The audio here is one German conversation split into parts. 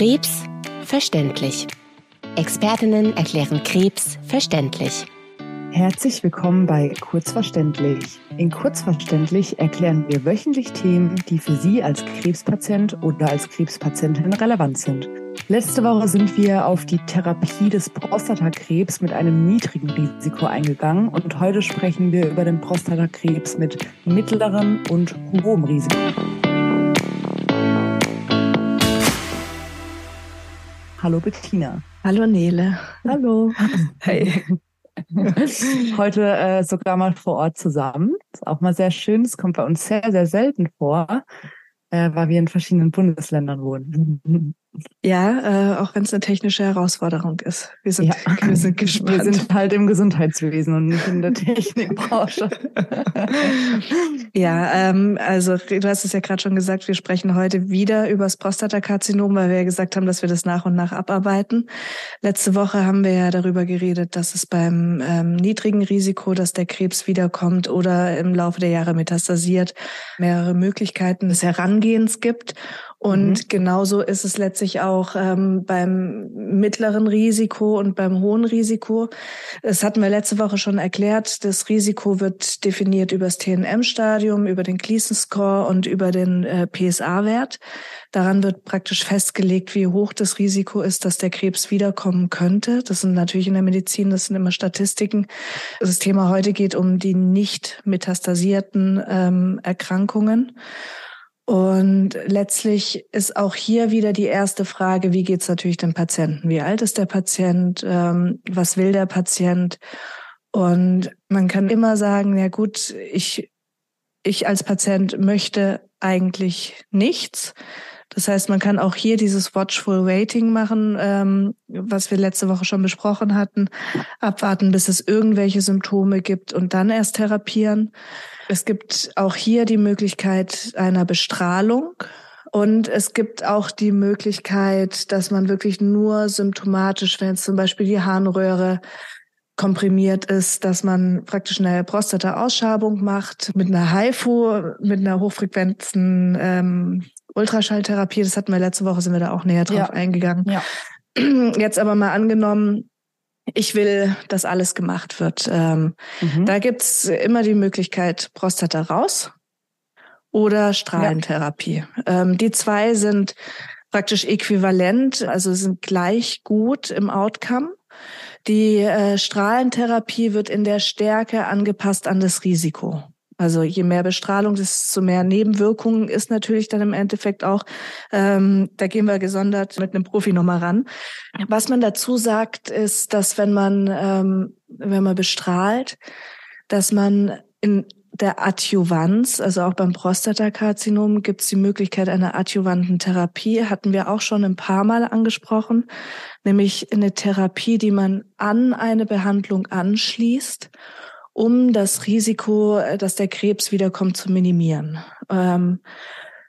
Krebs verständlich. Expertinnen erklären Krebs verständlich. Herzlich willkommen bei Kurzverständlich. In Kurzverständlich erklären wir wöchentlich Themen, die für Sie als Krebspatient oder als Krebspatientin relevant sind. Letzte Woche sind wir auf die Therapie des Prostatakrebs mit einem niedrigen Risiko eingegangen und heute sprechen wir über den Prostatakrebs mit mittlerem und hohem Risiko. Hallo Bettina. Hallo Nele. Hallo. Hey. Heute äh, sogar mal vor Ort zusammen. Ist auch mal sehr schön. Es kommt bei uns sehr, sehr selten vor, äh, weil wir in verschiedenen Bundesländern wohnen. Ja, äh, auch wenn es eine technische Herausforderung ist. Wir sind, Ja. wir sind gespannt. Wir sind halt im Gesundheitswesen und nicht in der Technikbranche. ja, ähm, also du hast es ja gerade schon gesagt, wir sprechen heute wieder über das Prostatakarzinom, weil wir ja gesagt haben, dass wir das nach und nach abarbeiten. Letzte Woche haben wir ja darüber geredet, dass es beim ähm, niedrigen Risiko, dass der Krebs wiederkommt oder im Laufe der Jahre metastasiert, mehrere Möglichkeiten des Herangehens gibt. Und Mhm. genauso ist es letztlich auch ähm, beim mittleren Risiko und beim hohen Risiko. Das hatten wir letzte Woche schon erklärt. Das Risiko wird definiert über das TNM-Stadium, über den Gleason Score und über den äh, PSA-Wert. Daran wird praktisch festgelegt, wie hoch das Risiko ist, dass der Krebs wiederkommen könnte. Das sind natürlich in der Medizin, das sind immer Statistiken. Das Thema heute geht um die nicht metastasierten ähm, Erkrankungen. Und letztlich ist auch hier wieder die erste Frage, wie geht es natürlich dem Patienten? Wie alt ist der Patient? Ähm, was will der Patient? Und man kann immer sagen, ja gut, ich, ich als Patient möchte eigentlich nichts. Das heißt, man kann auch hier dieses Watchful Waiting machen, ähm, was wir letzte Woche schon besprochen hatten, abwarten, bis es irgendwelche Symptome gibt und dann erst therapieren. Es gibt auch hier die Möglichkeit einer Bestrahlung. Und es gibt auch die Möglichkeit, dass man wirklich nur symptomatisch, wenn zum Beispiel die Harnröhre komprimiert ist, dass man praktisch eine Prostata-Ausschabung macht mit einer HIFU, mit einer hochfrequenten ähm, Ultraschalltherapie. Das hatten wir letzte Woche, sind wir da auch näher drauf Ja. eingegangen. Ja. Jetzt aber mal angenommen, ich will, dass alles gemacht wird. Ähm, Mhm. da gibt's immer die Möglichkeit Prostata raus oder Strahlentherapie. Ähm, die zwei sind praktisch äquivalent, also sind gleich gut im Outcome. Die äh, Strahlentherapie wird in der Stärke angepasst an das Risiko. Also je mehr Bestrahlung, desto mehr Nebenwirkungen ist natürlich dann im Endeffekt auch. Ähm, da gehen wir gesondert mit einem Profi nochmal ran. Was man dazu sagt, ist, dass wenn man, ähm, wenn man bestrahlt, dass man in der Adjuvanz, also auch beim Prostatakarzinom, gibt es die Möglichkeit einer adjuvanten Therapie, hatten wir auch schon ein paar Mal angesprochen, nämlich eine Therapie, die man an eine Behandlung anschließt, um das Risiko, äh, dass der Krebs wiederkommt, zu minimieren. Ähm,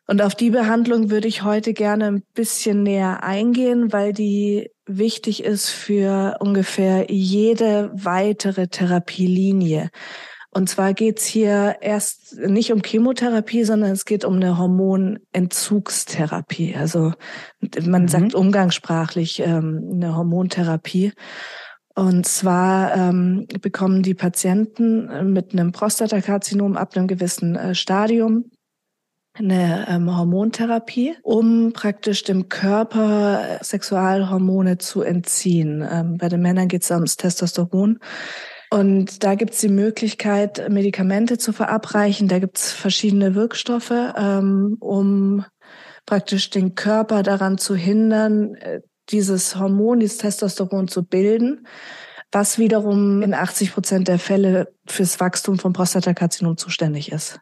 und auf die Behandlung würde ich heute gerne ein bisschen näher eingehen, weil die wichtig ist für ungefähr jede weitere Therapielinie. Und zwar geht's hier erst nicht um Chemotherapie, sondern es geht um eine Hormonentzugstherapie. Also man Mhm. sagt umgangssprachlich ähm, eine Hormontherapie. Und zwar ähm, bekommen die Patienten äh, mit einem Prostatakarzinom ab einem gewissen äh, Stadium eine ähm, Hormontherapie, um praktisch dem Körper äh, Sexualhormone zu entziehen. Ähm, bei den Männern geht es ums Testosteron. Und da gibt es die Möglichkeit, Medikamente zu verabreichen. Da gibt es verschiedene Wirkstoffe, ähm, um praktisch den Körper daran zu hindern, äh, dieses Hormon, dieses Testosteron zu bilden, was wiederum in 80 Prozent der Fälle fürs Wachstum von Prostatakarzinom zuständig ist.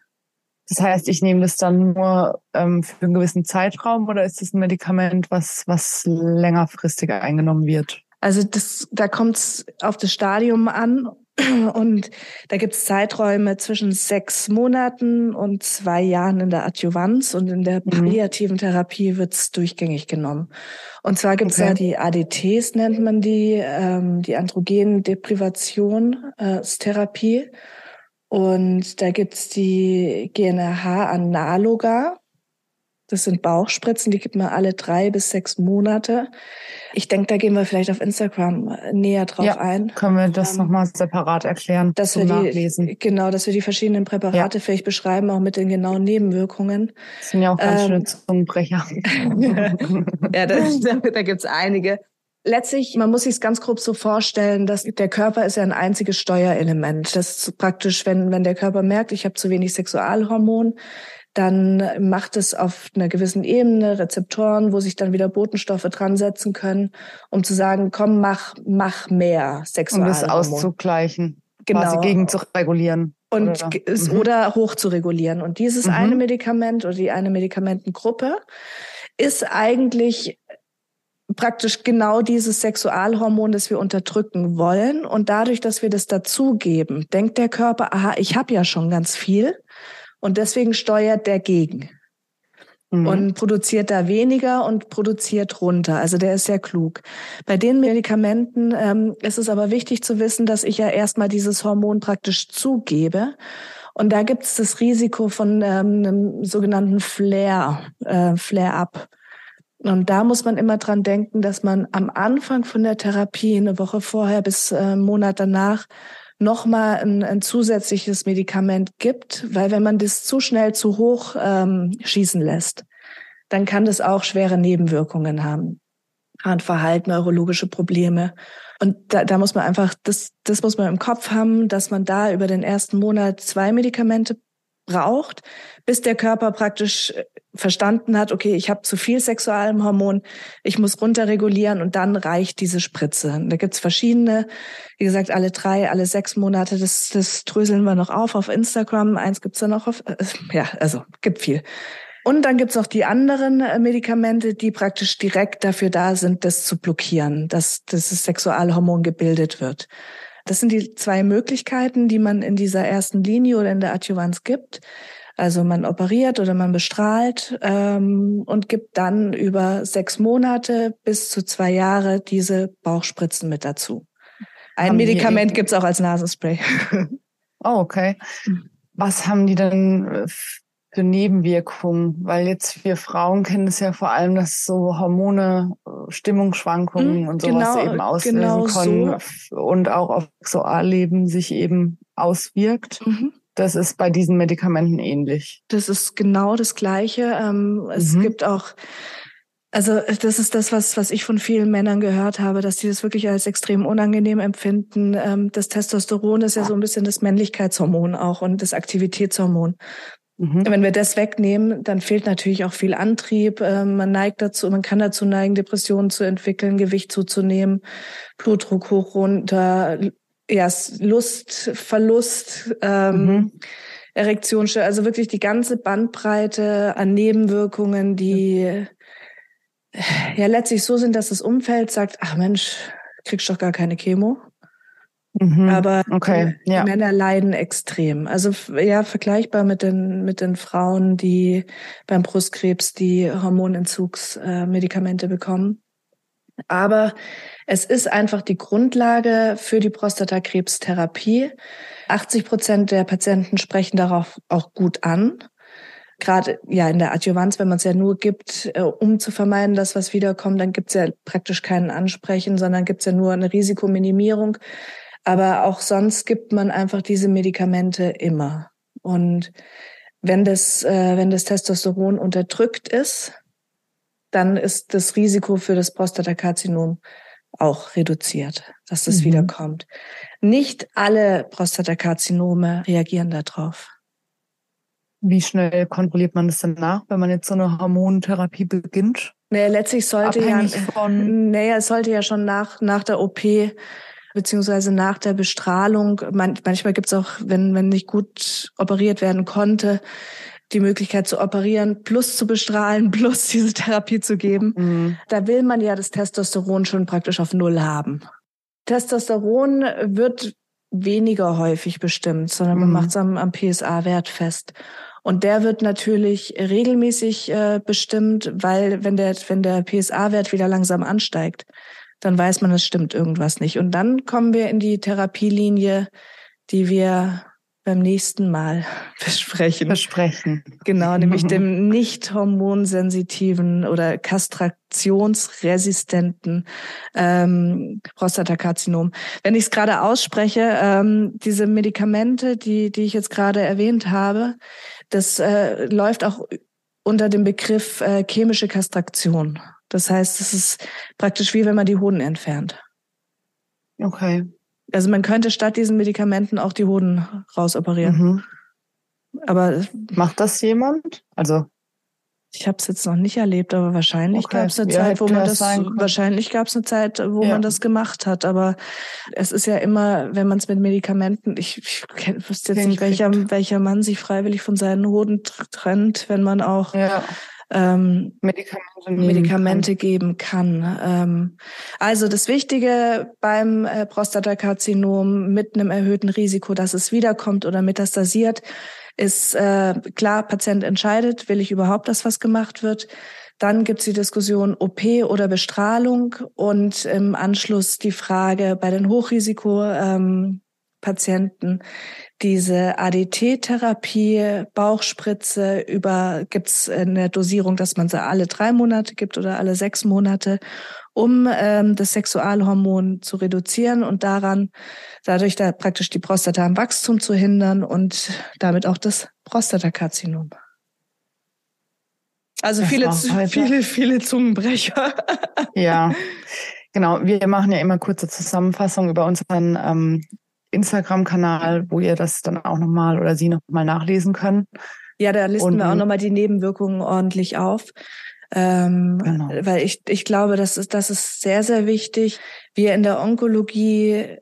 Das heißt, ich nehme das dann nur ähm, für einen gewissen Zeitraum oder ist das ein Medikament, was, was längerfristig eingenommen wird? Also das, da kommt es auf das Stadium an und da gibt es Zeiträume zwischen sechs Monaten und zwei Jahren in der Adjuvanz und in der Mhm. palliativen Therapie wird es durchgängig genommen. Und zwar gibt es Okay. da die ADTs, nennt man die, ähm, die Androgen-Deprivation-Therapie. Und da gibt es die GNRH-Analoga. Das sind Bauchspritzen, die gibt man alle drei bis sechs Monate. Ich denke, da gehen wir vielleicht auf Instagram näher drauf ja, ein. Können wir das ähm, nochmal separat erklären dass wir die, Nachlesen? Genau, dass wir die verschiedenen Präparate ja. vielleicht beschreiben, auch mit den genauen Nebenwirkungen. Das sind ja auch ganz ähm, schöne Zungenbrecher. ja, da, da, da gibt es einige. Letztlich, man muss sich es ganz grob so vorstellen, dass der Körper ist ja ein einziges Steuerelement. Das ist praktisch, wenn, wenn der Körper merkt, ich habe zu wenig Sexualhormon, dann macht es auf einer gewissen Ebene Rezeptoren, wo sich dann wieder Botenstoffe dran setzen können, um zu sagen, komm, mach, mach mehr Sexualhormon. Um das auszugleichen, genau. quasi gegen zu regulieren. Und oder, ist, mhm. oder hoch zu regulieren. Und dieses mhm. eine Medikament oder die eine Medikamentengruppe ist eigentlich praktisch genau dieses Sexualhormon, das wir unterdrücken wollen. Und dadurch, dass wir das dazugeben, denkt der Körper, aha, ich habe ja schon ganz viel. Und deswegen steuert der gegen. Mhm. Und produziert da weniger und produziert runter. Also der ist sehr klug. Bei den Medikamenten ähm, ist es aber wichtig zu wissen, dass ich ja erstmal dieses Hormon praktisch zugebe. Und da gibt es das Risiko von ähm, einem sogenannten Flare, äh, Flare-up. Und da muss man immer dran denken, dass man am Anfang von der Therapie, eine Woche vorher bis äh, einen Monat danach, nochmal ein, ein zusätzliches Medikament gibt, weil wenn man das zu schnell zu hoch ähm, schießen lässt, dann kann das auch schwere Nebenwirkungen haben. Harnverhalten, neurologische Probleme. Und da, da muss man einfach, das, das muss man im Kopf haben, dass man da über den ersten Monat zwei Medikamente braucht, bis der Körper praktisch äh, verstanden hat, okay, ich habe zu viel Sexualhormon, ich muss runterregulieren und dann reicht diese Spritze. Da gibt's verschiedene, wie gesagt, alle drei, alle sechs Monate, das, das dröseln wir noch auf auf Instagram, eins gibt's da noch auf, äh, ja, also gibt viel. Und dann gibt's auch die anderen äh, Medikamente, die praktisch direkt dafür da sind, das zu blockieren, dass, dass das Sexualhormon gebildet wird. Das sind die zwei Möglichkeiten, die man in dieser ersten Linie oder in der Adjuvanz gibt. Also man operiert oder man bestrahlt ähm, und gibt dann über sechs Monate bis zu zwei Jahre diese Bauchspritzen mit dazu. Ein haben Medikament gibt's auch als Nasenspray. Oh, okay. Was haben die denn äh, für Nebenwirkungen? Weil jetzt wir Frauen kennen es ja vor allem, dass so Hormone, äh, Stimmungsschwankungen mhm, und sowas genau, eben auslösen genau können so. und auch auf Sexualleben sich eben auswirkt. Mhm. Das ist bei diesen Medikamenten ähnlich. Das ist genau das Gleiche. Ähm, es mhm. gibt auch, also das ist das, was, was ich von vielen Männern gehört habe, dass die das wirklich als extrem unangenehm empfinden. Ähm, das Testosteron ist ja so ein bisschen das Männlichkeitshormon auch und das Aktivitätshormon. Mhm. Wenn wir das wegnehmen, dann fehlt natürlich auch viel Antrieb. Ähm, man neigt dazu, man kann dazu neigen, Depressionen zu entwickeln, Gewicht zuzunehmen, Blutdruck hoch runter, ja, Lust, Verlust, ähm, mhm. Erektionsstörung, also wirklich die ganze Bandbreite an Nebenwirkungen, die ja letztlich so sind, dass das Umfeld sagt, ach Mensch, kriegst doch gar keine Chemo. Mhm. Aber okay. ja. Männer leiden extrem. Also ja, vergleichbar mit den mit den Frauen, die beim Brustkrebs die Hormonentzugsmedikamente äh, bekommen. Aber es ist einfach die Grundlage für die Prostatakrebstherapie. 80 Prozent der Patienten sprechen darauf auch gut an. Gerade ja in der Adjuvanz, wenn man es ja nur gibt, äh, um zu vermeiden, dass was wiederkommt, dann gibt es ja praktisch keinen Ansprechen, sondern gibt es ja nur eine Risikominimierung. Aber auch sonst gibt man einfach diese Medikamente immer. Und wenn das, äh, wenn das Testosteron unterdrückt ist, dann ist das Risiko für das Prostatakarzinom auch reduziert, dass das mhm. wiederkommt. Nicht alle Prostatakarzinome reagieren darauf. Wie schnell kontrolliert man das danach, wenn man jetzt so eine Hormontherapie beginnt? Naja, letztlich sollte Abhängig ja, naja, es sollte ja schon nach, nach der OP beziehungsweise nach der Bestrahlung, man, manchmal gibt es auch, wenn, wenn nicht gut operiert werden konnte, die Möglichkeit zu operieren, plus zu bestrahlen, plus diese Therapie zu geben. Mhm. Da will man ja das Testosteron schon praktisch auf Null haben. Testosteron wird weniger häufig bestimmt, sondern man mhm. macht es am, am PSA-Wert fest. Und der wird natürlich regelmäßig äh, bestimmt, weil wenn der, wenn der PSA-Wert wieder langsam ansteigt, dann weiß man, es stimmt irgendwas nicht. Und dann kommen wir in die Therapielinie, die wir beim nächsten Mal besprechen. Besprechen. Genau, nämlich dem nicht hormonsensitiven oder kastrationsresistenten ähm, Prostatakarzinom. Wenn ich es gerade ausspreche, ähm, diese Medikamente, die, die ich jetzt gerade erwähnt habe, das äh, läuft auch unter dem Begriff äh, chemische Kastration. Das heißt, es ist praktisch wie wenn man die Hoden entfernt. Okay. Also man könnte statt diesen Medikamenten auch die Hoden rausoperieren. Mhm. Aber macht das jemand? Also ich habe es jetzt noch nicht erlebt, aber wahrscheinlich okay. gab es eine ja, Zeit, wo man das, das wahrscheinlich gab es eine Zeit, wo ja. man das gemacht hat. Aber es ist ja immer, wenn man es mit Medikamenten, ich, ich wüsste jetzt nicht, welcher, welcher Mann sich freiwillig von seinen Hoden trennt, wenn man auch ja ähm, Medikamente, Medikamente geben kann. Ähm, also das Wichtige beim äh, Prostatakarzinom mit einem erhöhten Risiko, dass es wiederkommt oder metastasiert, ist äh, klar, Patient entscheidet, will ich überhaupt, dass was gemacht wird. Dann gibt's die Diskussion OP oder Bestrahlung und im Anschluss die Frage bei den Hochrisiko ähm, Patienten diese ADT-Therapie, Bauchspritze über gibt's eine Dosierung, dass man sie alle drei Monate gibt oder alle sechs Monate, um ähm, das Sexualhormon zu reduzieren und daran dadurch da praktisch die Prostata am Wachstum zu hindern und damit auch das Prostatakarzinom. Also viele, viele, viele Zungenbrecher. Ja, genau. Wir machen ja immer kurze Zusammenfassung über unseren ähm, Instagram-Kanal, wo ihr das dann auch nochmal oder sie nochmal nachlesen können. Ja, da listen Und, wir auch nochmal die Nebenwirkungen ordentlich auf. Ähm, genau. Weil ich, ich glaube, das ist, das ist sehr, sehr wichtig. Wir in der Onkologie,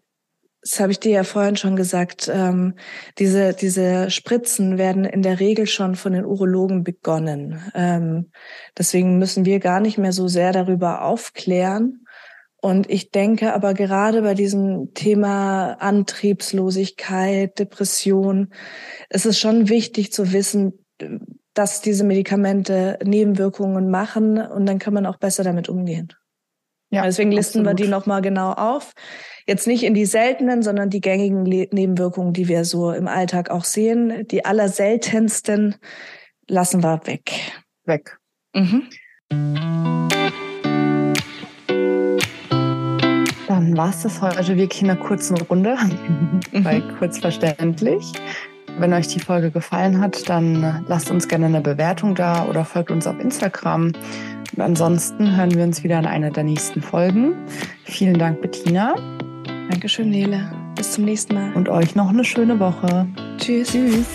das habe ich dir ja vorhin schon gesagt, ähm, diese, diese Spritzen werden in der Regel schon von den Urologen begonnen. Ähm, deswegen müssen wir gar nicht mehr so sehr darüber aufklären. Und ich denke aber gerade bei diesem Thema Antriebslosigkeit, Depression, ist es schon wichtig zu wissen, dass diese Medikamente Nebenwirkungen machen und dann kann man auch besser damit umgehen. Ja, Deswegen listen absolut. wir die nochmal genau auf. Jetzt nicht in die seltenen, sondern die gängigen Nebenwirkungen, die wir so im Alltag auch sehen. Die allerseltensten lassen wir weg. Weg. Mhm. Dann war es das heute wirklich in einer kurzen Runde, mhm. kurz verständlich. Wenn euch die Folge gefallen hat, dann lasst uns gerne eine Bewertung da oder folgt uns auf Instagram. Und ansonsten hören wir uns wieder in einer der nächsten Folgen. Vielen Dank, Bettina. Dankeschön, Nele. Bis zum nächsten Mal. Und euch noch eine schöne Woche. Tschüss. Tschüss.